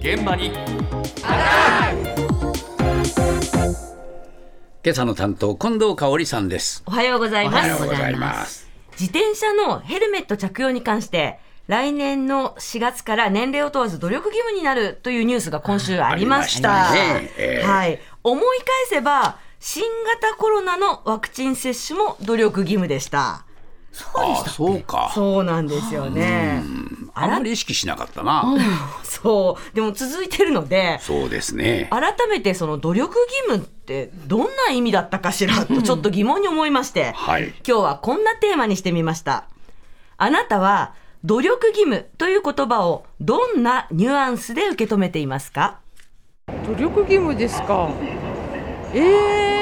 現場に今朝の担当近藤香織さんですおはようございます。おはようございます自転車のヘルメット着用に関して、来年の4月から年齢を問わず努力義務になるというニュースが今週ありました。ありましたねええはい。思い返せば、新型コロナのワクチン接種も努力義務でした。ああそうかそうなんですよね。あんまり意識しなかったな、そう。でも続いてるので、そうですね。改めてその努力義務ってどんな意味だったかしらとちょっと疑問に思いまして、はい。今日はこんなテーマにしてみました。あなたは努力義務という言葉をどんなニュアンスで受け止めていますか？努力義務ですか。えー、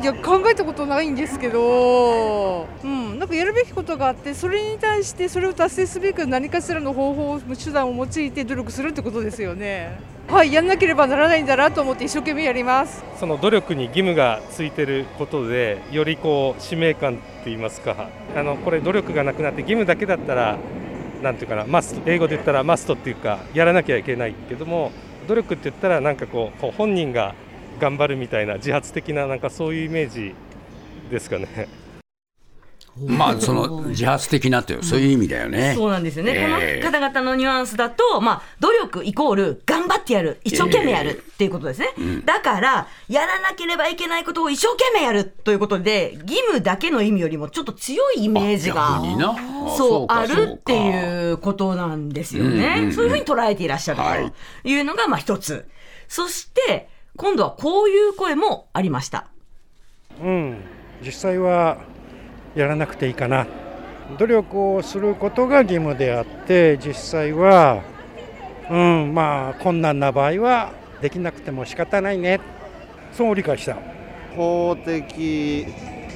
いや考えたことないんですけど、うん、なんかやるべきことがあってそれに対してそれを達成すべく何かしらの方法手段を用いて努力するってことですよね。はいやんなければならないんだなと思って一生懸命やります。その努力に義務がついてることでよりこう使命感って言いますかあのこれ努力がなくなって義務だけだったらなんていうかなマスト英語で言ったらマストっていうかやらなきゃいけないけども努力って言ったらなんかこうこう本人が頑張るみたいな自発的ななんかそういうイメージですかね。まあその自発的なというそういう意味だよね、そうなんですよね、ええ。この方々のニュアンスだと、まあ、努力イコール頑張ってやる、一生懸命やるっていうことですね、だから、やらなければいけないことを一生懸命やるということで、義務だけの意味よりもちょっと強いイメージがそうあるっていうことなんですよね、うんうんうん。そういうふうに捉えていらっしゃるはい。というのがまあ一つ、そして今度はこういう声もありました。うん、実際はやらなくていいかな。努力をすることが義務であって実際は、うん、まあ困難な場合はできなくても仕方ないね。そう理解した。法的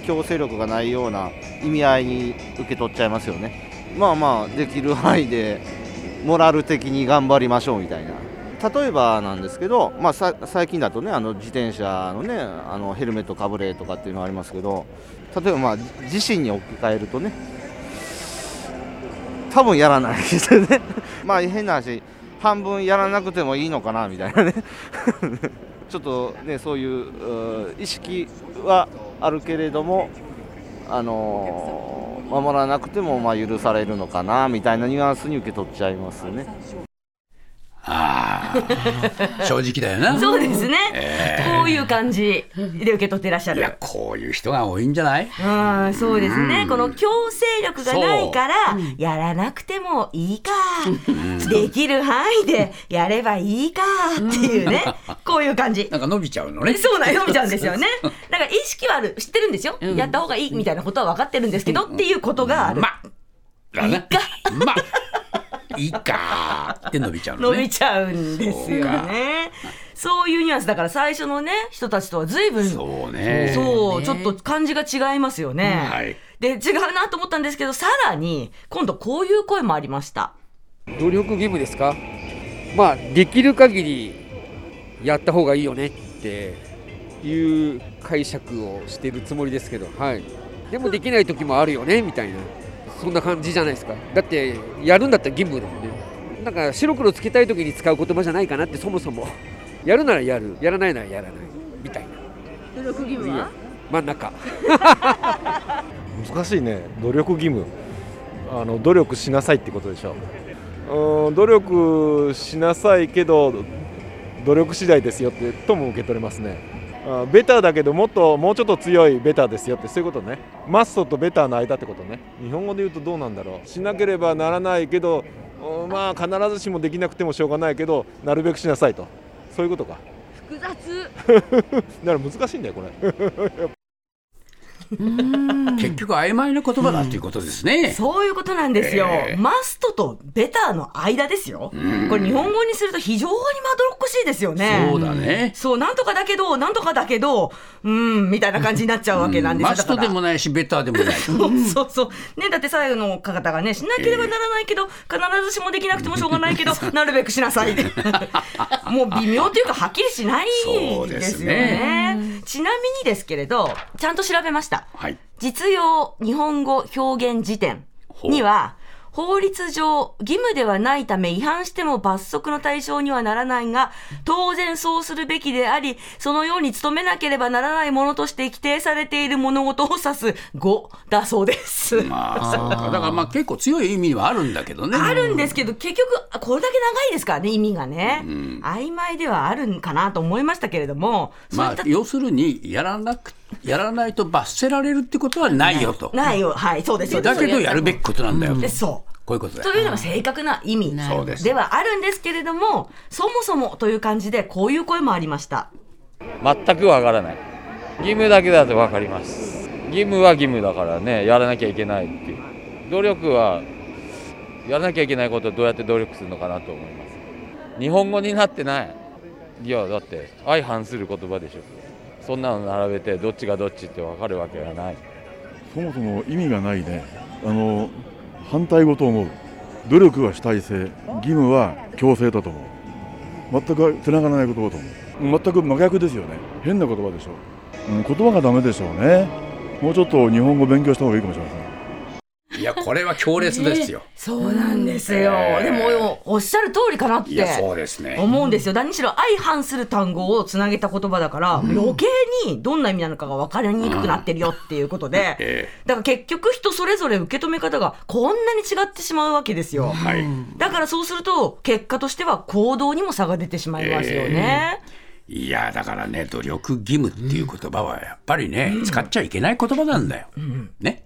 強制力がないような意味合いに受け取っちゃいますよね。まあまあできる範囲でモラル的に頑張りましょうみたいな例えばなんですけど、まあ、最近だとねあの自転車のねあのヘルメットかぶれとかっていうのがありますけど例えばまあ自身に置き換えるとね多分やらないですよね。まあ変な話半分やらなくてもいいのかなみたいなね。ちょっとねそういう意識はあるけれどもあのー守らなくてもまあ許されるのかなみたいなニュアンスに受け取っちゃいますね。ああ 正直だよな。そうですね、えこういう感じで受け取っていらっしゃる。いやこういう人が多いんじゃない？うん、そうですね、うん。この強制力がないから、やらなくてもいいか、できる範囲でやればいいかっていうね、こういう感じ。なんか伸びちゃうのね。そうなん伸びちゃうんですよね。だから意識はある、知ってるんですよ。やった方がいいみたいなことは分かってるんですけど、っていうことがある。まあ。だなまあいいかって伸びちゃうのね。伸びちゃうんですよね。そういうニュアンス。だから最初のね、人たちとは随分、そうね。そう、ちょっと感じが違いますよね。はい。で、違うなと思ったんですけど、さらに、今度こういう声もありました。努力義務ですか？まあできる限りやった方がいいよねっていう解釈をしてるつもりですけどはい。でもできない時もあるよねみたいなそんな感じじゃないですか。だってやるんだったら義務だもんね。なんか白黒つけたい時に使う言葉じゃないかなってそもそも。やるならやる。やらないならやらない。みたいな。努力義務は？真ん中。難しいね。努力義務。あの努力しなさいってことでしょ。うん努力しなさいけど努力次第ですよってとも受け取れますね。あベターだけどもっともうちょっと強いベターですよってそういうことね。マストとベターの間ってことね。日本語で言うとどうなんだろう。しなければならないけどうんまあ必ずしもできなくてもしょうがないけどなるべくしなさいと。そういうことか。複雑。だから難しいんだよこれ結局曖昧な言葉だっていうことですね、そういうことなんですよ。ええマストとベターの間ですよ。これ日本語にすると非常にまどろっこしいですよね。そうだねそう、なんとかだけど、なんとかだけど、うーん、みたいな感じになっちゃうわけなんですよ。マストでもだないしベターでもないから そうそう。ね、だって最後の方がね、しなければならないけど、必ずしもできなくてもしょうがないけど、なるべくしなさい。もう微妙というか、はっきりしないそうでですすよねね。ちなみにですけれど、ちゃんと調べました。はい実用日本語表現辞典には、法律上、義務ではないため違反しても罰則の対象にはならないが、当然そうするべきであり、そのように努めなければならないものとして規定されている物事を指す語だそうです。まあそうかだからまあ結構強い意味はあるんだけどねあるんですけど、結局、これだけ長いですからね、意味がね。曖昧ではあるんかなと思いましたけれども、まあ要するにやらなくやらないと罰せられるってことはないよと、ないよ、はい、そうですよ。だけどやるべきことなんだよ、でそう。こういうことというのが正確な意味。ではあるんですけれども、そもそもという感じで、こういう声もありました。全くわからない。義務だけだと分かります。義務は義務だからねやらなきゃいけないっていう。努力はやらなきゃいけないことをどうやって努力するのかなと思います。日本語になってない。いやだって相反する言葉でしょそんなの並べてどっちがどっちって分かるわけがない。そもそも意味がないね。あの反対語と思う。努力は主体性。義務は強制だと思う。全くつながらない言葉と思う。全く真逆ですよね。変な言葉でしょ、うん、言葉がダメでしょうね。もうちょっと日本語勉強した方がいいかもしれません。いやこれは強烈ですよ、そうなんですよ。えーでも、おっしゃる通りかなって。そうですね。思うんですよ。何しろ相反する単語をつなげた言葉だから、余計にどんな意味なのかが分かりにくくなってるよっていうことで、えだから結局人それぞれ受け止め方がこんなに違ってしまうわけですよ。はい。だからそうすると、結果としては行動にも差が出てしまいますよね。いやだからね努力義務っていう言葉はやっぱりね、使っちゃいけない言葉なんだよ、ね